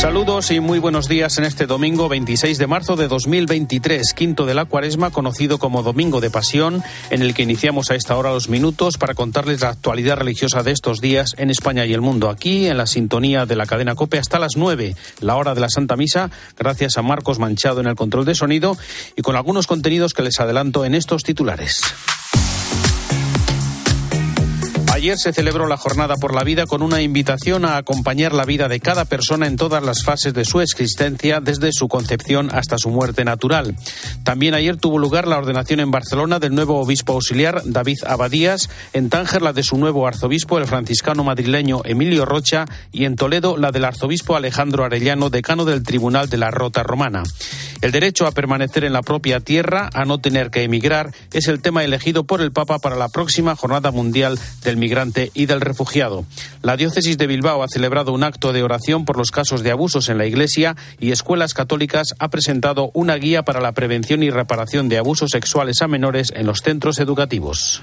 Saludos y muy buenos días en este domingo 26 de marzo de 2023, quinto de la cuaresma, conocido como Domingo de Pasión, en el que iniciamos a esta hora los minutos para contarles la actualidad religiosa de estos días en España y el mundo. Aquí, en la sintonía de la cadena COPE, hasta las 9, la hora de la Santa Misa, gracias a Marcos Manchado en el control de sonido y con algunos contenidos que les adelanto en estos titulares. Ayer se celebró la Jornada por la Vida con una invitación a acompañar la vida de cada persona en todas las fases de su existencia, desde su concepción hasta su muerte natural. También ayer tuvo lugar la ordenación en Barcelona del nuevo obispo auxiliar David Abadías, en Tánger la de su nuevo arzobispo, el franciscano madrileño Emilio Rocha, y en Toledo la del arzobispo Alejandro Arellano, decano del Tribunal de la Rota Romana. El derecho a permanecer en la propia tierra, a no tener que emigrar, es el tema elegido por el Papa para la próxima Jornada Mundial del Migrante y del Refugiado. La diócesis de Bilbao ha celebrado un acto de oración por los casos de abusos en la Iglesia y Escuelas Católicas ha presentado una guía para la prevención y reparación de abusos sexuales a menores en los centros educativos.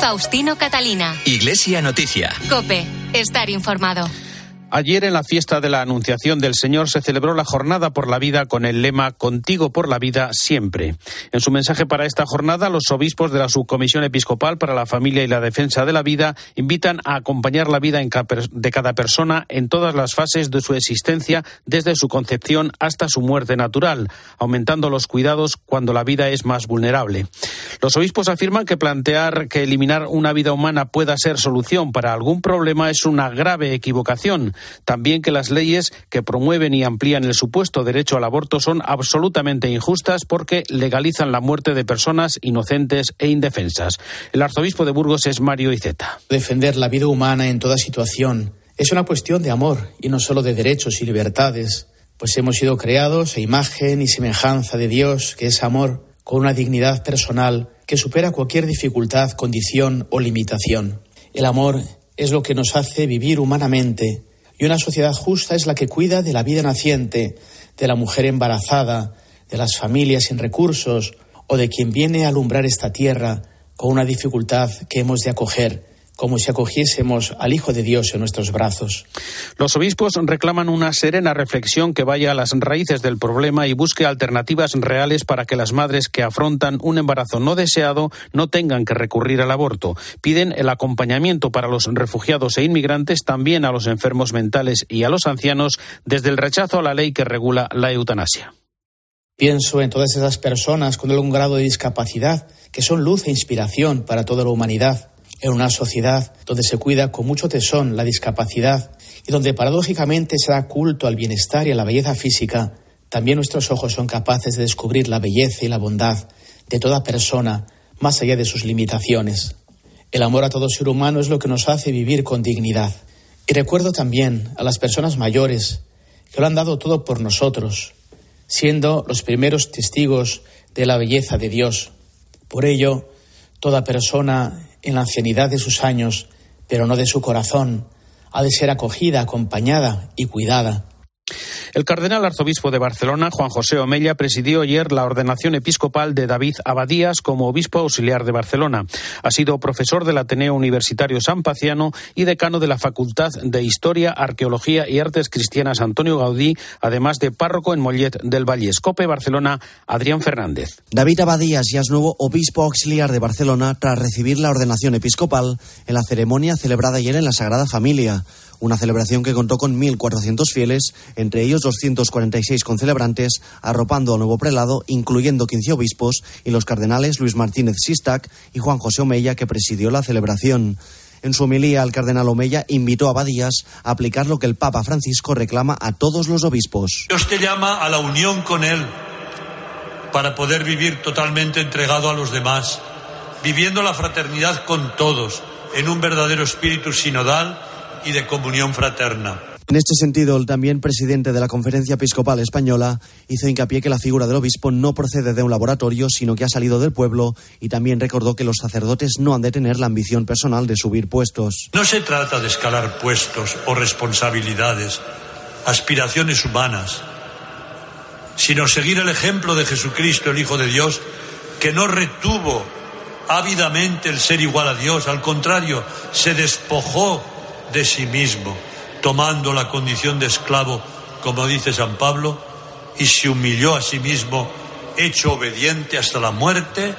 Faustino Catalina. Iglesia Noticia. Cope, estar informado. Ayer en la fiesta de la Anunciación del Señor se celebró la Jornada por la Vida con el lema Contigo por la Vida siempre. En su mensaje para esta jornada, los obispos de la Subcomisión Episcopal para la Familia y la Defensa de la Vida invitan a acompañar la vida de cada persona en todas las fases de su existencia, desde su concepción hasta su muerte natural, aumentando los cuidados cuando la vida es más vulnerable. Los obispos afirman que plantear que eliminar una vida humana pueda ser solución para algún problema es una grave equivocación también que las leyes que promueven y amplían el supuesto derecho al aborto son absolutamente injustas porque legalizan la muerte de personas inocentes e indefensas. El arzobispo de Burgos es Mario Iceta. Defender la vida humana en toda situación es una cuestión de amor y no solo de derechos y libertades, pues hemos sido creados a imagen y semejanza de Dios, que es amor, con una dignidad personal que supera cualquier dificultad, condición o limitación. El amor es lo que nos hace vivir humanamente y una sociedad justa es la que cuida de la vida naciente, de la mujer embarazada, de las familias sin recursos o de quien viene a alumbrar esta tierra con una dificultad que hemos de acoger como si acogiésemos al Hijo de Dios en nuestros brazos. Los obispos reclaman una serena reflexión que vaya a las raíces del problema y busque alternativas reales para que las madres que afrontan un embarazo no deseado no tengan que recurrir al aborto. Piden el acompañamiento para los refugiados e inmigrantes, también a los enfermos mentales y a los ancianos, desde el rechazo a la ley que regula la eutanasia. Pienso en todas esas personas con algún grado de discapacidad que son luz e inspiración para toda la humanidad en una sociedad donde se cuida con mucho tesón la discapacidad y donde paradójicamente se da culto al bienestar y a la belleza física, también nuestros ojos son capaces de descubrir la belleza y la bondad de toda persona más allá de sus limitaciones. El amor a todo ser humano es lo que nos hace vivir con dignidad. Y recuerdo también a las personas mayores que lo han dado todo por nosotros, siendo los primeros testigos de la belleza de Dios. Por ello, toda persona en la ancianidad de sus años, pero no de su corazón, ha de ser acogida, acompañada y cuidada. El cardenal arzobispo de Barcelona, Juan José Omella, presidió ayer la ordenación episcopal de David Abadías como obispo auxiliar de Barcelona. Ha sido profesor del Ateneo Universitario San Paciano y decano de la Facultad de Historia, Arqueología y Artes Cristianas Antonio Gaudí, además de párroco en Mollet del Valle. Escope, Barcelona, Adrián Fernández. David Abadías ya es nuevo obispo auxiliar de Barcelona tras recibir la ordenación episcopal en la ceremonia celebrada ayer en la Sagrada Familia una celebración que contó con 1.400 fieles, entre ellos 246 concelebrantes, arropando al nuevo prelado, incluyendo 15 obispos y los cardenales Luis Martínez Sistac y Juan José Omeya, que presidió la celebración. En su homilía, el cardenal Omeya invitó a Badías a aplicar lo que el Papa Francisco reclama a todos los obispos. Dios te llama a la unión con Él para poder vivir totalmente entregado a los demás, viviendo la fraternidad con todos, en un verdadero espíritu sinodal y de comunión fraterna. En este sentido, el también presidente de la Conferencia Episcopal Española hizo hincapié que la figura del obispo no procede de un laboratorio, sino que ha salido del pueblo y también recordó que los sacerdotes no han de tener la ambición personal de subir puestos. No se trata de escalar puestos o responsabilidades, aspiraciones humanas, sino seguir el ejemplo de Jesucristo, el Hijo de Dios, que no retuvo ávidamente el ser igual a Dios, al contrario, se despojó de sí mismo, tomando la condición de esclavo, como dice San Pablo, y se humilló a sí mismo, hecho obediente hasta la muerte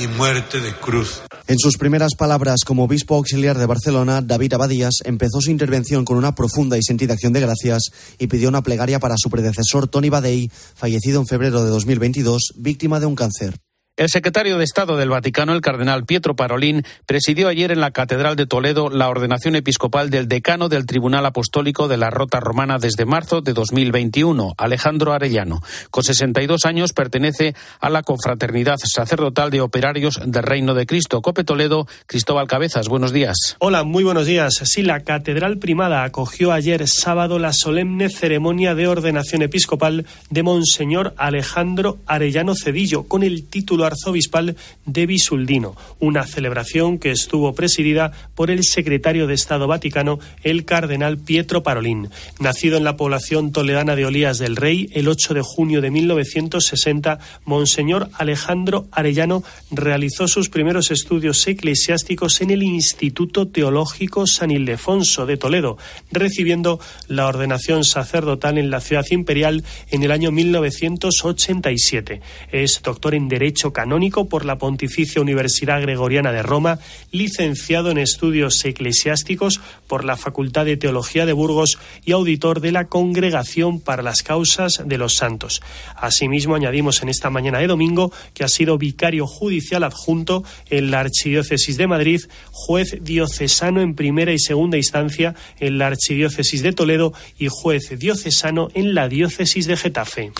y muerte de cruz. En sus primeras palabras como obispo auxiliar de Barcelona, David Abadías empezó su intervención con una profunda y sentida acción de gracias y pidió una plegaria para su predecesor Tony Badei, fallecido en febrero de 2022, víctima de un cáncer. El secretario de Estado del Vaticano, el cardenal Pietro Parolín, presidió ayer en la Catedral de Toledo la ordenación episcopal del decano del Tribunal Apostólico de la Rota Romana desde marzo de 2021, Alejandro Arellano. Con 62 años pertenece a la confraternidad sacerdotal de operarios del Reino de Cristo. Cope Toledo, Cristóbal Cabezas, buenos días. Hola, muy buenos días. Sí, la Catedral Primada acogió ayer sábado la solemne ceremonia de ordenación episcopal de Monseñor Alejandro Arellano Cedillo, con el título arzobispal de Bisuldino, una celebración que estuvo presidida por el secretario de Estado Vaticano, el cardenal Pietro Parolín. Nacido en la población toledana de Olías del Rey el 8 de junio de 1960, Monseñor Alejandro Arellano realizó sus primeros estudios eclesiásticos en el Instituto Teológico San Ildefonso de Toledo, recibiendo la ordenación sacerdotal en la ciudad imperial en el año 1987. Es doctor en Derecho canónico por la Pontificia Universidad Gregoriana de Roma, licenciado en estudios eclesiásticos por la Facultad de Teología de Burgos y auditor de la Congregación para las Causas de los Santos. Asimismo, añadimos en esta mañana de domingo que ha sido vicario judicial adjunto en la Archidiócesis de Madrid, juez diocesano en primera y segunda instancia en la Archidiócesis de Toledo y juez diocesano en la Diócesis de Getafe.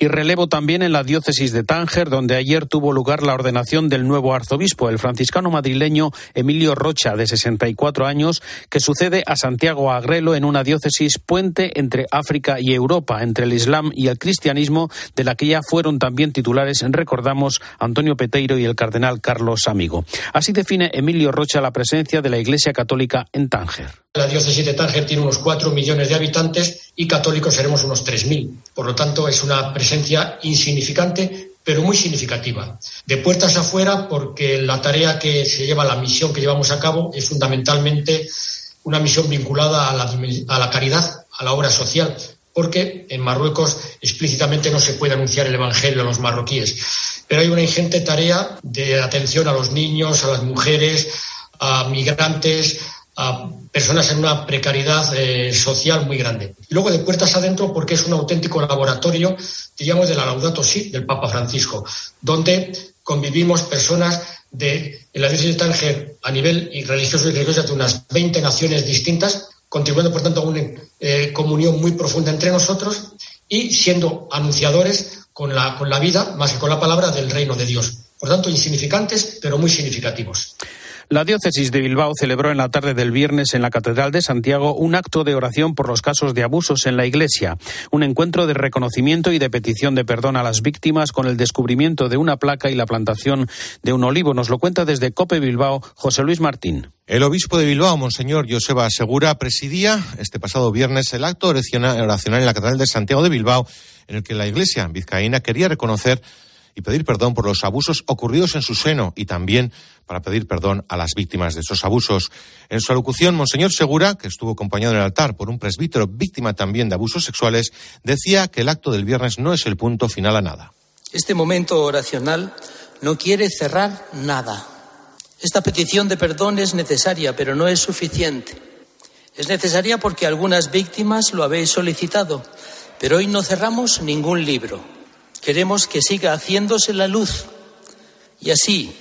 Y relevo también en la Diócesis de Tánger, donde ayer tuvo lugar la ordenación del nuevo arzobispo, el franciscano madrileño Emilio Rocha, de 64 años, que sucede a Santiago Agrelo en una diócesis puente entre África y Europa, entre el Islam y el cristianismo, de la que ya fueron también titulares, recordamos, Antonio Peteiro y el cardenal Carlos Amigo. Así define Emilio Rocha la presencia de la Iglesia Católica en Tánger. La diócesis de Tánger tiene unos 4 millones de habitantes y católicos seremos unos 3.000. Por lo tanto, es una presencia insignificante, pero muy significativa. De puertas afuera, porque la tarea que se lleva, la misión que llevamos a cabo, es fundamentalmente una misión vinculada a la, a la caridad, a la obra social, porque en Marruecos explícitamente no se puede anunciar el Evangelio a los marroquíes. Pero hay una ingente tarea de atención a los niños, a las mujeres, a migrantes, a personas en una precariedad eh, social muy grande. Luego de puertas adentro porque es un auténtico laboratorio, digamos, de la Laudato Si del Papa Francisco, donde convivimos personas de, en la diócesis de Tánger a nivel religioso y religioso de unas 20 naciones distintas, contribuyendo por tanto a una eh, comunión muy profunda entre nosotros y siendo anunciadores con la, con la vida, más que con la palabra, del reino de Dios. Por tanto, insignificantes, pero muy significativos. La diócesis de Bilbao celebró en la tarde del viernes en la Catedral de Santiago un acto de oración por los casos de abusos en la Iglesia, un encuentro de reconocimiento y de petición de perdón a las víctimas con el descubrimiento de una placa y la plantación de un olivo. Nos lo cuenta desde Cope Bilbao José Luis Martín. El obispo de Bilbao, Monseñor Joseba Segura, presidía este pasado viernes el acto oracional en la Catedral de Santiago de Bilbao, en el que la Iglesia vizcaína quería reconocer y pedir perdón por los abusos ocurridos en su seno y también para pedir perdón a las víctimas de esos abusos. En su alocución, Monseñor Segura, que estuvo acompañado en el altar por un presbítero víctima también de abusos sexuales, decía que el acto del viernes no es el punto final a nada. Este momento oracional no quiere cerrar nada. Esta petición de perdón es necesaria, pero no es suficiente. Es necesaria porque algunas víctimas lo habéis solicitado, pero hoy no cerramos ningún libro. Queremos que siga haciéndose la luz y así,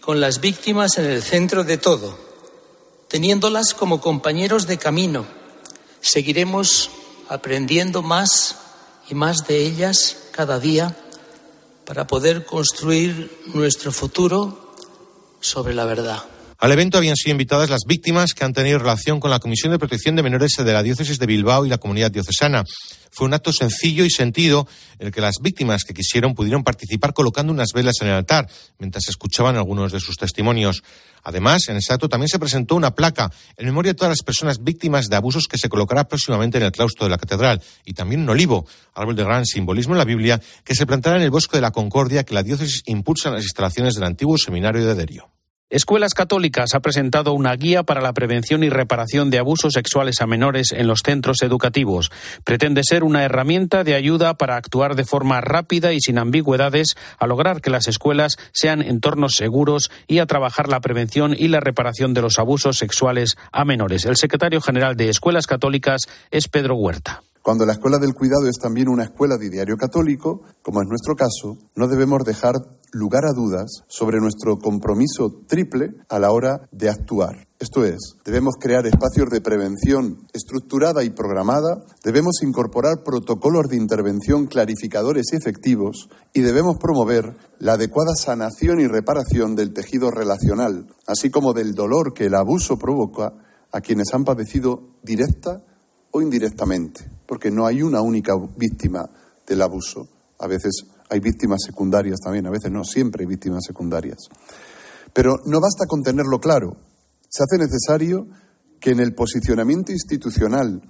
con las víctimas en el centro de todo, teniéndolas como compañeros de camino, seguiremos aprendiendo más y más de ellas cada día para poder construir nuestro futuro sobre la verdad. Al evento habían sido invitadas las víctimas que han tenido relación con la Comisión de Protección de Menores de la Diócesis de Bilbao y la comunidad diocesana. Fue un acto sencillo y sentido en el que las víctimas que quisieron pudieron participar colocando unas velas en el altar mientras escuchaban algunos de sus testimonios. Además, en ese acto también se presentó una placa en memoria de todas las personas víctimas de abusos que se colocará próximamente en el claustro de la catedral y también un olivo, árbol de gran simbolismo en la Biblia, que se plantará en el bosque de la Concordia que la diócesis impulsa en las instalaciones del antiguo seminario de Derio. Escuelas Católicas ha presentado una guía para la prevención y reparación de abusos sexuales a menores en los centros educativos. Pretende ser una herramienta de ayuda para actuar de forma rápida y sin ambigüedades a lograr que las escuelas sean entornos seguros y a trabajar la prevención y la reparación de los abusos sexuales a menores. El secretario general de Escuelas Católicas es Pedro Huerta. Cuando la escuela del cuidado es también una escuela de diario católico, como es nuestro caso, no debemos dejar lugar a dudas sobre nuestro compromiso triple a la hora de actuar. Esto es, debemos crear espacios de prevención estructurada y programada, debemos incorporar protocolos de intervención clarificadores y efectivos y debemos promover la adecuada sanación y reparación del tejido relacional, así como del dolor que el abuso provoca a quienes han padecido directa o indirectamente, porque no hay una única víctima del abuso. A veces hay víctimas secundarias también, a veces no, siempre hay víctimas secundarias. Pero no basta con tenerlo claro, se hace necesario que en el posicionamiento institucional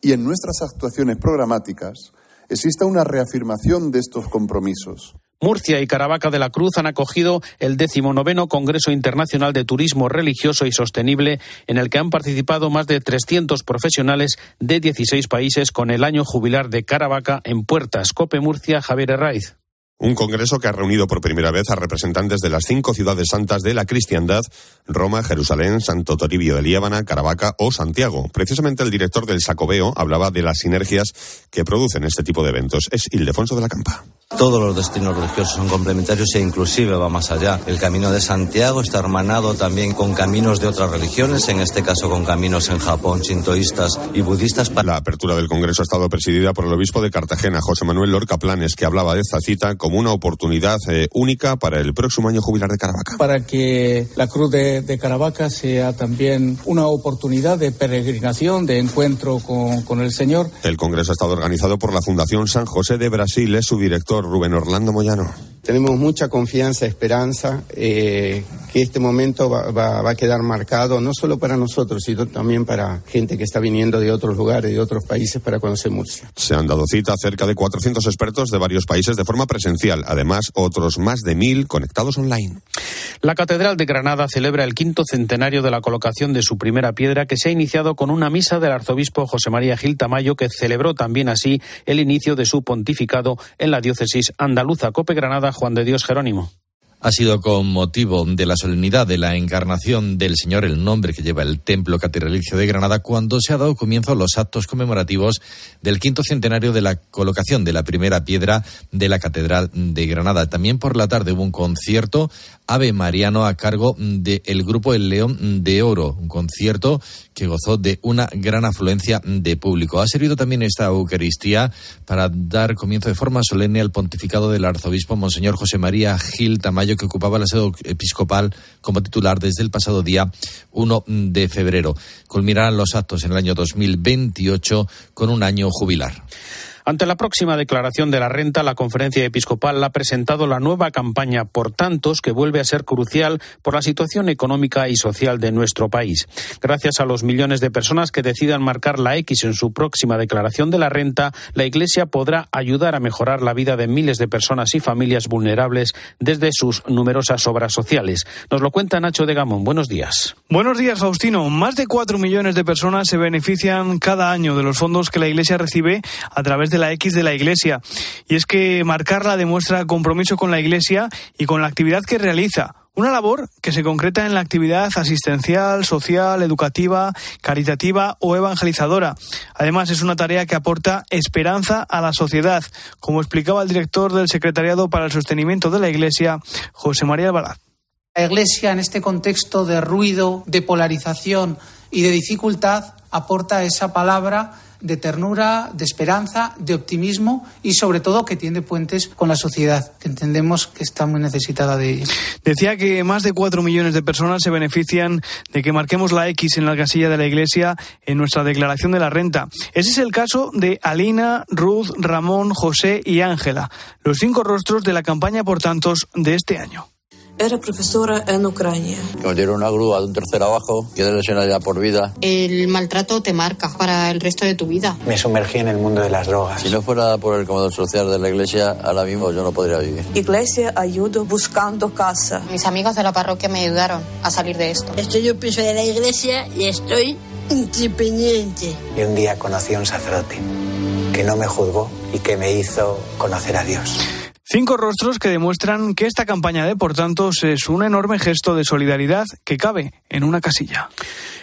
y en nuestras actuaciones programáticas exista una reafirmación de estos compromisos. Murcia y Caravaca de la Cruz han acogido el decimonoveno Congreso Internacional de Turismo Religioso y Sostenible, en el que han participado más de 300 profesionales de 16 países con el año jubilar de Caravaca en puertas. Cope Murcia, Javier Herraiz. Un congreso que ha reunido por primera vez a representantes de las cinco ciudades santas de la cristiandad, Roma, Jerusalén, Santo Toribio de Liébana, Caravaca o Santiago. Precisamente el director del Sacobeo hablaba de las sinergias que producen este tipo de eventos. Es Ildefonso de la Campa. Todos los destinos religiosos son complementarios e inclusive va más allá. El camino de Santiago está hermanado también con caminos de otras religiones, en este caso con caminos en Japón, sintoístas y budistas. La apertura del Congreso ha estado presidida por el obispo de Cartagena, José Manuel Lorca Planes, que hablaba de esta cita como una oportunidad eh, única para el próximo año jubilar de Caravaca. Para que la Cruz de, de Caravaca sea también una oportunidad de peregrinación, de encuentro con, con el Señor. El Congreso ha estado organizado por la Fundación San José de Brasil, es su director Rubén Orlando Moyano. Tenemos mucha confianza, esperanza, eh, que este momento va, va, va, a quedar marcado no solo para nosotros, sino también para gente que está viniendo de otros lugares, de otros países para conocer Murcia. Se han dado cita cerca de 400 expertos de varios países de forma presencial, además otros más de mil conectados online. La Catedral de Granada celebra el quinto centenario de la colocación de su primera piedra que se ha iniciado con una misa del arzobispo José María Gil Tamayo que celebró también así el inicio de su pontificado en la diócesis andaluza. Cope Granada, Juan de Dios Jerónimo ha sido con motivo de la solemnidad de la encarnación del Señor, el nombre que lleva el Templo Catedralicio de Granada, cuando se ha dado comienzo a los actos conmemorativos del quinto centenario de la colocación de la primera piedra de la Catedral de Granada. También por la tarde hubo un concierto Ave Mariano a cargo del grupo El León de Oro, un concierto que gozó de una gran afluencia de público. Ha servido también esta Eucaristía para dar comienzo de forma solemne al pontificado del arzobispo Monseñor José María Gil Tamayo, que ocupaba la sede episcopal como titular desde el pasado día 1 de febrero. Culminarán los actos en el año 2028 con un año jubilar. Ante la próxima declaración de la renta, la conferencia episcopal ha presentado la nueva campaña por tantos que vuelve a ser crucial por la situación económica y social de nuestro país. Gracias a los millones de personas que decidan marcar la X en su próxima declaración de la renta, la Iglesia podrá ayudar a mejorar la vida de miles de personas y familias vulnerables desde sus numerosas obras sociales. Nos lo cuenta Nacho de Gamón. Buenos días. Buenos días, Faustino. Más de cuatro millones de personas se benefician cada año de los fondos que la Iglesia recibe a través de la X de la Iglesia. Y es que marcarla demuestra compromiso con la Iglesia y con la actividad que realiza. Una labor que se concreta en la actividad asistencial, social, educativa, caritativa o evangelizadora. Además, es una tarea que aporta esperanza a la sociedad, como explicaba el director del Secretariado para el Sostenimiento de la Iglesia, José María Albalaz. La Iglesia, en este contexto de ruido, de polarización y de dificultad, aporta esa palabra de ternura, de esperanza, de optimismo y sobre todo que tiende puentes con la sociedad, que entendemos que está muy necesitada de ello. Decía que más de cuatro millones de personas se benefician de que marquemos la X en la casilla de la Iglesia en nuestra declaración de la renta. Ese es el caso de Alina, Ruth, Ramón, José y Ángela, los cinco rostros de la campaña por tantos de este año. Era profesora en Ucrania. Nos dieron una grúa de un tercer abajo, quedé lesionada por vida. El maltrato te marca para el resto de tu vida. Me sumergí en el mundo de las drogas. Si no fuera por el comedor social de la iglesia, ahora mismo yo no podría vivir. Iglesia ayuda buscando casa. Mis amigos de la parroquia me ayudaron a salir de esto. Estoy yo pienso de la iglesia y estoy independiente. Y un día conocí a un sacerdote que no me juzgó y que me hizo conocer a Dios. Cinco rostros que demuestran que esta campaña de por tantos es un enorme gesto de solidaridad que cabe en una casilla.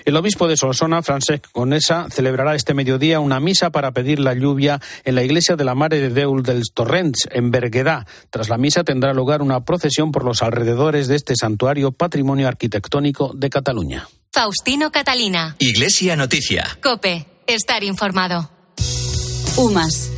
El obispo de Solsona, Francesc Conesa, celebrará este mediodía una misa para pedir la lluvia en la iglesia de la Mare de Déu dels Torrents, en Berguedà. Tras la misa tendrá lugar una procesión por los alrededores de este santuario patrimonio arquitectónico de Cataluña. Faustino Catalina. Iglesia Noticia. Cope. Estar informado. UMAS,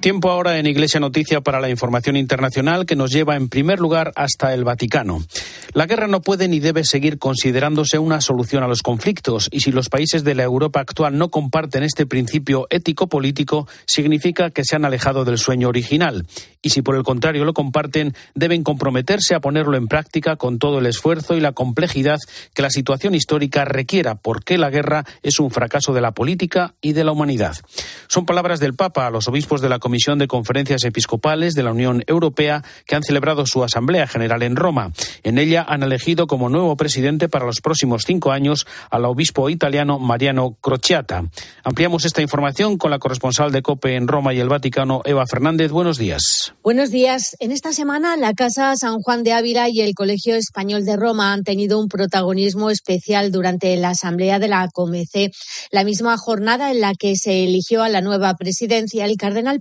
Tiempo ahora en Iglesia Noticia para la información internacional que nos lleva en primer lugar hasta el Vaticano. La guerra no puede ni debe seguir considerándose una solución a los conflictos y si los países de la Europa actual no comparten este principio ético-político, significa que se han alejado del sueño original. Y si por el contrario lo comparten, deben comprometerse a ponerlo en práctica con todo el esfuerzo y la complejidad que la situación histórica requiera, porque la guerra es un fracaso de la política y de la humanidad. Son palabras del Papa a los obispos de la Comisión de Conferencias Episcopales de la Unión Europea que han celebrado su Asamblea General en Roma. En ella han elegido como nuevo presidente para los próximos cinco años al obispo italiano Mariano Crociata. Ampliamos esta información con la corresponsal de COPE en Roma y el Vaticano, Eva Fernández. Buenos días. Buenos días. En esta semana, la Casa San Juan de Ávila y el Colegio Español de Roma han tenido un protagonismo especial durante la Asamblea de la COMEC, la misma jornada en la que se eligió a la nueva presidencia. El cardenal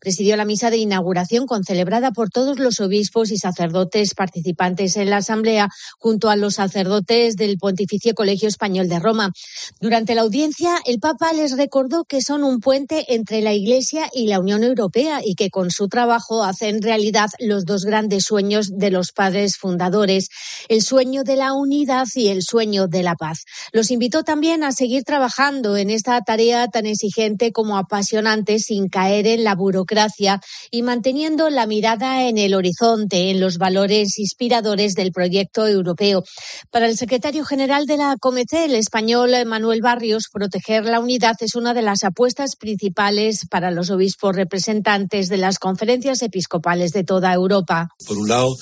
Presidió la misa de inauguración concelebrada por todos los obispos y sacerdotes participantes en la Asamblea, junto a los sacerdotes del Pontificio Colegio Español de Roma. Durante la audiencia, el Papa les recordó que son un puente entre la Iglesia y la Unión Europea y que con su trabajo hacen realidad los dos grandes sueños de los padres fundadores, el sueño de la unidad y el sueño de la paz. Los invitó también a seguir trabajando en esta tarea tan exigente como apasionante sin caer en la burocracia y manteniendo la mirada en el horizonte, en los valores inspiradores del proyecto europeo. Para el secretario general de la Comec, el español Manuel Barrios, proteger la unidad es una de las apuestas principales para los obispos representantes de las conferencias episcopales de toda Europa. Por un lado,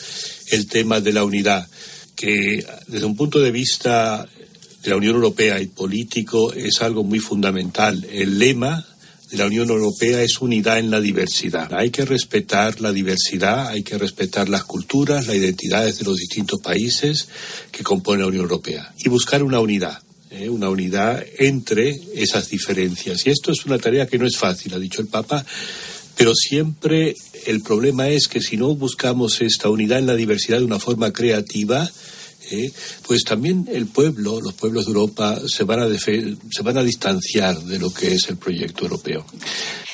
el tema de la unidad, que desde un punto de vista de la Unión Europea y político es algo muy fundamental. El lema la Unión Europea es unidad en la diversidad. Hay que respetar la diversidad, hay que respetar las culturas, las identidades de los distintos países que componen la Unión Europea y buscar una unidad. ¿eh? una unidad entre esas diferencias. Y esto es una tarea que no es fácil, ha dicho el Papa, pero siempre el problema es que si no buscamos esta unidad en la diversidad de una forma creativa, ¿eh? pues también el pueblo, los pueblos de Europa se van, a se van a distanciar de lo que es el proyecto europeo.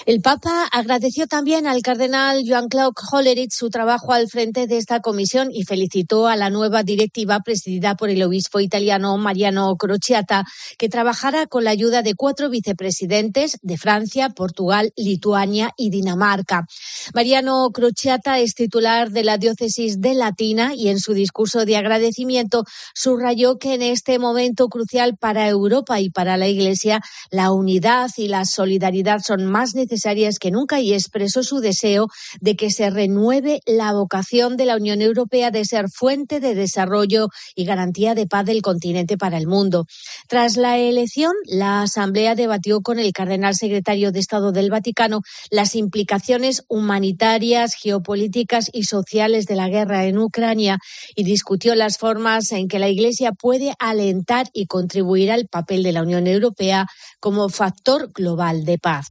El Papa agradeció también al cardenal Joan Claude Hollerich su trabajo al frente de esta comisión y felicitó a la nueva directiva presidida por el obispo italiano Mariano Crociata, que trabajará con la ayuda de cuatro vicepresidentes de Francia, Portugal, Lituania y Dinamarca. Mariano Crociata es titular de la diócesis de Latina y en su discurso de agradecimiento subrayó que en este momento crucial para Europa y para la Iglesia la unidad y la solidaridad son más necesarias que nunca y expresó su deseo de que se renueve la vocación de la Unión Europea de ser fuente de desarrollo y garantía de paz del continente para el mundo. Tras la elección, la Asamblea debatió con el cardenal secretario de Estado del Vaticano las implicaciones humanitarias, geopolíticas y sociales de la guerra en Ucrania y discutió las formas en que la Iglesia puede alentar y contribuir al papel de la Unión Europea como factor global de paz.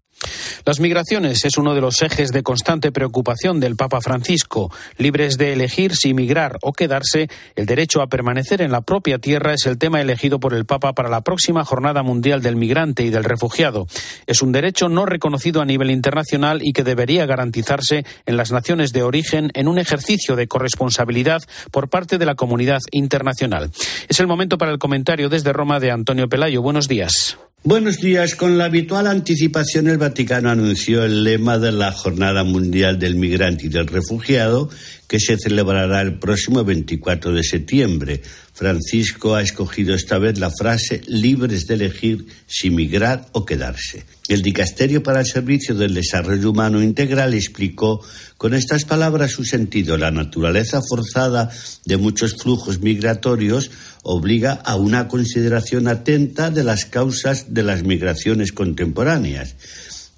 Las migraciones es uno de los ejes de constante preocupación del Papa Francisco. Libres de elegir si migrar o quedarse, el derecho a permanecer en la propia tierra es el tema elegido por el Papa para la próxima Jornada Mundial del Migrante y del Refugiado. Es un derecho no reconocido a nivel internacional y que debería garantizarse en las naciones de origen en un ejercicio de corresponsabilidad por parte de la comunidad internacional. Es el momento para el comentario desde Roma de Antonio Pelayo. Buenos días. Buenos días. Con la habitual anticipación, el Vaticano anunció el lema de la Jornada Mundial del Migrante y del Refugiado, que se celebrará el próximo 24 de septiembre. Francisco ha escogido esta vez la frase libres de elegir si migrar o quedarse. El Dicasterio para el Servicio del Desarrollo Humano Integral explicó con estas palabras su sentido. La naturaleza forzada de muchos flujos migratorios obliga a una consideración atenta de las causas de las migraciones contemporáneas.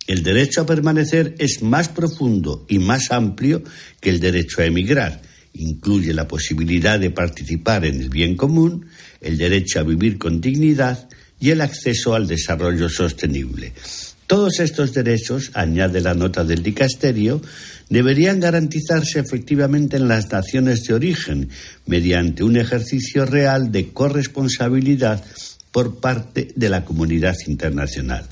El derecho a permanecer es más profundo y más amplio que el derecho a emigrar incluye la posibilidad de participar en el bien común, el derecho a vivir con dignidad y el acceso al desarrollo sostenible. Todos estos derechos, añade la nota del dicasterio, deberían garantizarse efectivamente en las naciones de origen mediante un ejercicio real de corresponsabilidad por parte de la comunidad internacional.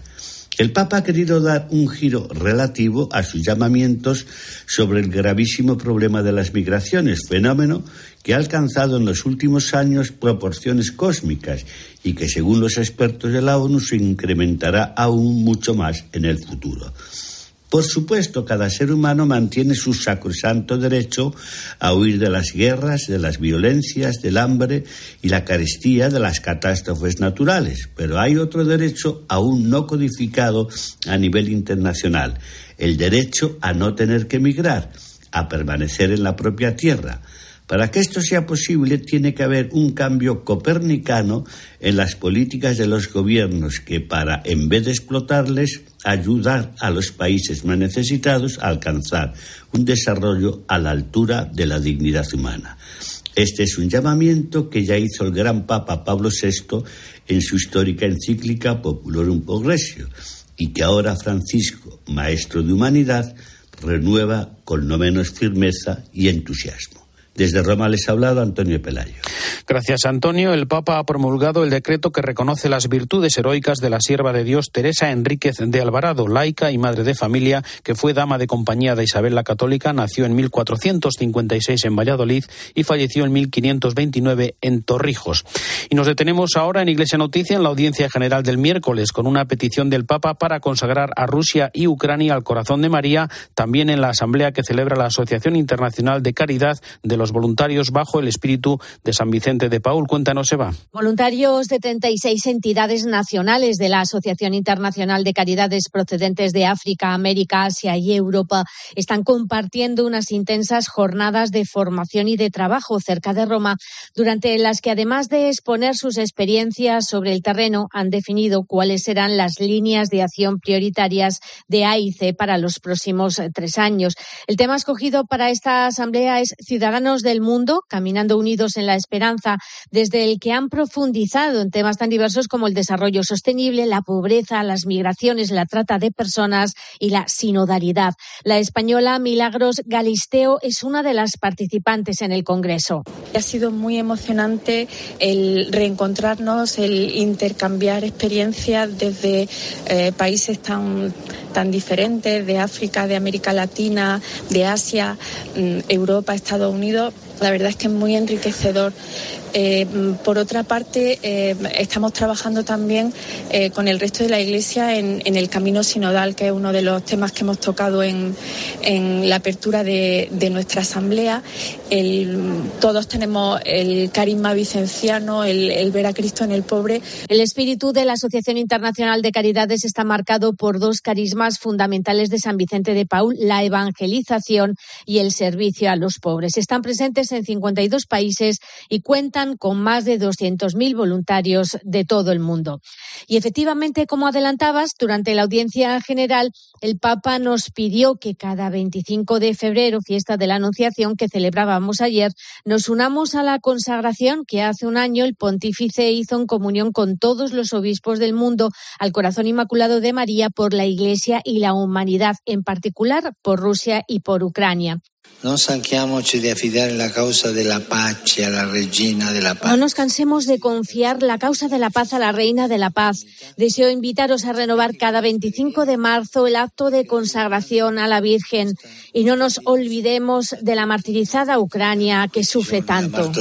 El Papa ha querido dar un giro relativo a sus llamamientos sobre el gravísimo problema de las migraciones, fenómeno que ha alcanzado en los últimos años proporciones cósmicas y que, según los expertos de la ONU, se incrementará aún mucho más en el futuro. Por supuesto, cada ser humano mantiene su sacrosanto derecho a huir de las guerras, de las violencias, del hambre y la carestía de las catástrofes naturales, pero hay otro derecho aún no codificado a nivel internacional, el derecho a no tener que emigrar, a permanecer en la propia tierra, para que esto sea posible tiene que haber un cambio copernicano en las políticas de los gobiernos que para, en vez de explotarles, ayudar a los países más necesitados a alcanzar un desarrollo a la altura de la dignidad humana. Este es un llamamiento que ya hizo el gran Papa Pablo VI en su histórica encíclica Populorum Progressio y que ahora Francisco, maestro de humanidad, renueva con no menos firmeza y entusiasmo. Desde Roma les ha hablado Antonio Pelayo. Gracias, Antonio. El Papa ha promulgado el decreto que reconoce las virtudes heroicas de la sierva de Dios Teresa Enríquez de Alvarado, laica y madre de familia, que fue dama de compañía de Isabel la Católica, nació en 1456 en Valladolid y falleció en 1529 en Torrijos. Y nos detenemos ahora en Iglesia Noticia en la audiencia general del miércoles con una petición del Papa para consagrar a Rusia y Ucrania al corazón de María, también en la asamblea que celebra la Asociación Internacional de Caridad de los voluntarios bajo el espíritu de San Vicente de Paul. Cuéntanos, Eva. Voluntarios de 36 entidades nacionales de la Asociación Internacional de Caridades procedentes de África, América, Asia y Europa están compartiendo unas intensas jornadas de formación y de trabajo cerca de Roma, durante las que además de exponer sus experiencias sobre el terreno, han definido cuáles serán las líneas de acción prioritarias de AIC para los próximos tres años. El tema escogido para esta asamblea es Ciudadanos del Mundo, caminando unidos en la esperanza, desde el que han profundizado en temas tan diversos como el desarrollo sostenible, la pobreza, las migraciones, la trata de personas y la sinodalidad. La española Milagros Galisteo es una de las participantes en el Congreso. Ha sido muy emocionante el reencontrarnos, el intercambiar experiencias desde eh, países tan, tan diferentes, de África, de América Latina, de Asia, mm, Europa, Estados Unidos La verdad es que es muy enriquecedor. Eh, por otra parte, eh, estamos trabajando también eh, con el resto de la Iglesia en, en, el camino sinodal, que es uno de los temas que hemos tocado en, en la apertura de, de nuestra asamblea. El, todos tenemos el carisma vicenciano, el, el ver a Cristo en el pobre. El espíritu de la Asociación Internacional de Caridades está marcado por dos carismas fundamentales de San Vicente de Paul, la evangelización y el servicio a los pobres. Están presentes en 52 países y cuentan con más de 200.000 voluntarios de todo el mundo. Y efectivamente, como adelantabas, durante la audiencia general, el Papa nos pidió que cada 25 de febrero, fiesta de la Anunciación que celebrábamos ayer, nos unamos a la consagración que hace un año el pontífice hizo en comunión con todos los obispos del mundo al corazón inmaculado de María por la Iglesia y la humanidad, en particular por Rusia y por Ucrania. No nos cansemos de confiar la causa de la paz a la reina de la paz. Deseo invitaros a renovar cada 25 de marzo el acto de consagración a la Virgen y no nos olvidemos de la martirizada Ucrania que sufre tanto.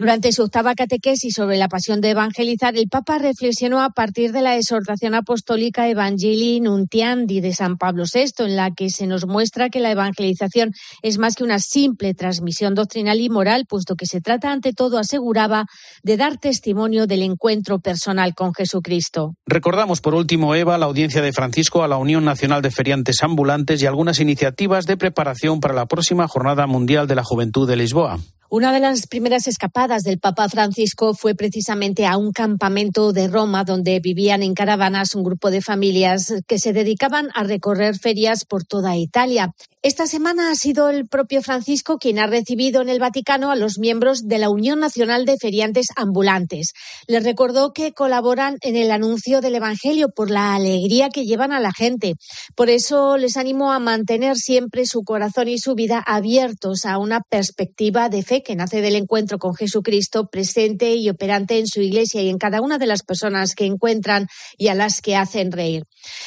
Durante su octava catequesis sobre la pasión de evangelizar, el Papa reflexionó a partir de la exhortación apostólica Evangelii Nuntiandi de San Pablo VI, en la que se nos muestra que la evangelización es más que una simple transmisión doctrinal y moral, puesto que se trata ante todo, aseguraba, de dar testimonio del encuentro personal con Jesucristo. Recordamos por último, Eva, la audiencia de Francisco a la Unión Nacional de Feriantes Ambulantes y algunas iniciativas de preparación para la próxima Jornada Mundial de la Juventud de Lisboa. Una de las primeras escapadas del Papa Francisco fue precisamente a un campamento de Roma donde vivían en caravanas un grupo de familias que se dedicaban a recorrer ferias por toda Italia. Esta semana ha sido el propio Francisco quien ha recibido en el Vaticano a los miembros de la Unión Nacional de Feriantes Ambulantes. Les recordó que colaboran en el anuncio del Evangelio por la alegría que llevan a la gente. Por eso les animó a mantener siempre su corazón y su vida abiertos a una perspectiva de fe que nace del encuentro con Jesucristo presente y operante en su iglesia y en cada una de las personas que encuentran y a las que hacen reír.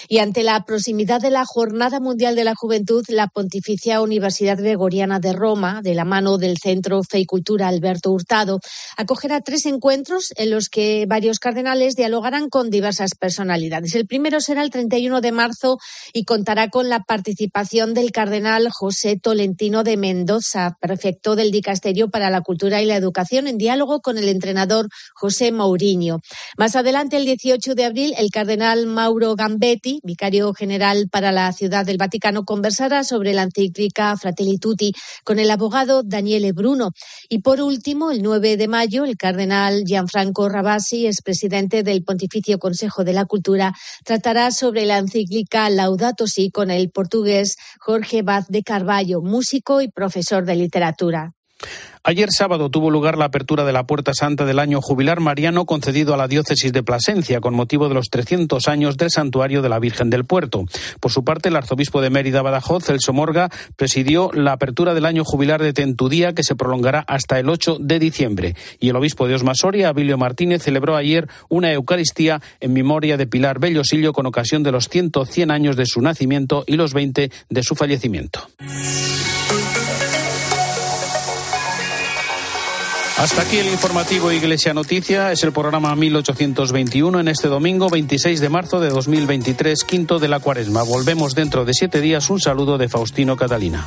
Y ante la proximidad de la Jornada Mundial de la Juventud, la Pontificia Universidad Gregoriana de Roma, de la mano del Centro Fe y Cultura Alberto Hurtado, acogerá tres encuentros en los que varios cardenales dialogarán con diversas personalidades. El primero será el 31 de marzo y contará con la participación del cardenal José Tolentino de Mendoza, prefecto del Dicasterio para la Cultura y la Educación, en diálogo con el entrenador José Mourinho. Más adelante, el 18 de abril, el cardenal Mauro Gambetti, vicario general para la Ciudad del Vaticano, conversará sobre la encíclica Fratelli Tutti con el abogado Daniele Bruno. Y por último, el 9 de mayo, el cardenal Gianfranco Rabasi, expresidente del Pontificio Consejo de la Cultura, tratará sobre la encíclica Laudato Si con el portugués Jorge Vaz de Carballo, músico y profesor de literatura. Ayer sábado tuvo lugar la apertura de la Puerta Santa del año jubilar mariano concedido a la diócesis de Plasencia con motivo de los 300 años del santuario de la Virgen del Puerto. Por su parte, el arzobispo de Mérida Badajoz, Celso Morga, presidió la apertura del año jubilar de Tentudía que se prolongará hasta el 8 de diciembre. Y el obispo de Osmasoria, Abilio Martínez, celebró ayer una Eucaristía en memoria de Pilar Bellosillo con ocasión de los 100 años de su nacimiento y los 20 de su fallecimiento. Hasta aquí el informativo Iglesia Noticia. Es el programa 1821 en este domingo 26 de marzo de 2023, quinto de la cuaresma. Volvemos dentro de siete días. Un saludo de Faustino Catalina.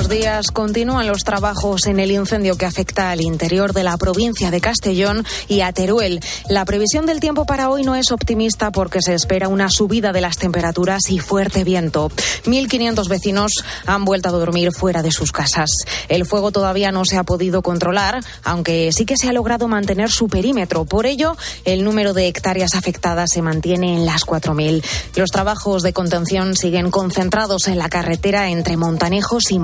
Buenos días. Continúan los trabajos en el incendio que afecta al interior de la provincia de Castellón y a Teruel. La previsión del tiempo para hoy no es optimista porque se espera una subida de las temperaturas y fuerte viento. 1.500 vecinos han vuelto a dormir fuera de sus casas. El fuego todavía no se ha podido controlar, aunque sí que se ha logrado mantener su perímetro. Por ello, el número de hectáreas afectadas se mantiene en las 4.000. Los trabajos de contención siguen concentrados en la carretera entre Montanejos y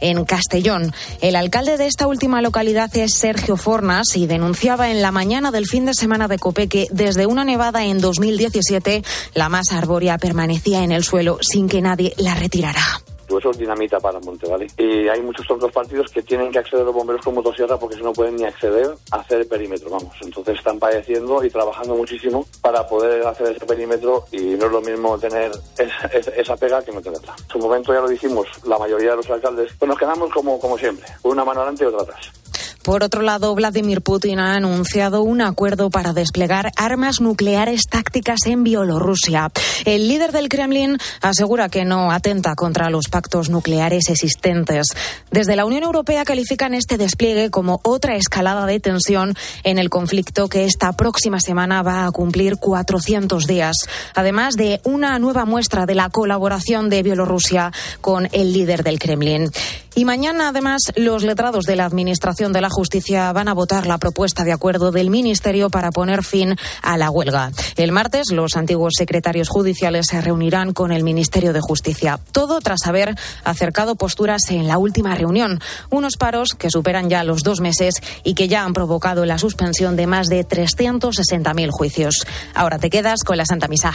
En Castellón. El alcalde de esta última localidad es Sergio Fornas y denunciaba en la mañana del fin de semana de Cope que desde una nevada en 2017 la masa arbórea permanecía en el suelo sin que nadie la retirara. Eso es dinamita para el monte, ¿vale? Y hay muchos otros partidos que tienen que acceder los bomberos con motosierra porque si no pueden ni acceder a hacer el perímetro, vamos. Entonces están padeciendo y trabajando muchísimo para poder hacer ese perímetro y no es lo mismo tener esa, esa pega que no tenerla. En su momento ya lo dijimos, la mayoría de los alcaldes, pues nos quedamos como, como siempre, una mano adelante y otra atrás. Por otro lado, Vladimir Putin ha anunciado un acuerdo para desplegar armas nucleares tácticas en Bielorrusia. El líder del Kremlin asegura que no atenta contra los pactos nucleares existentes. Desde la Unión Europea califican este despliegue como otra escalada de tensión en el conflicto que esta próxima semana va a cumplir 400 días, además de una nueva muestra de la colaboración de Bielorrusia con el líder del Kremlin. Y mañana, además, los letrados de la Administración de la Justicia van a votar la propuesta de acuerdo del Ministerio para poner fin a la huelga. El martes, los antiguos secretarios judiciales se reunirán con el Ministerio de Justicia. Todo tras haber acercado posturas en la última reunión. Unos paros que superan ya los dos meses y que ya han provocado la suspensión de más de 360.000 juicios. Ahora te quedas con la Santa Misa.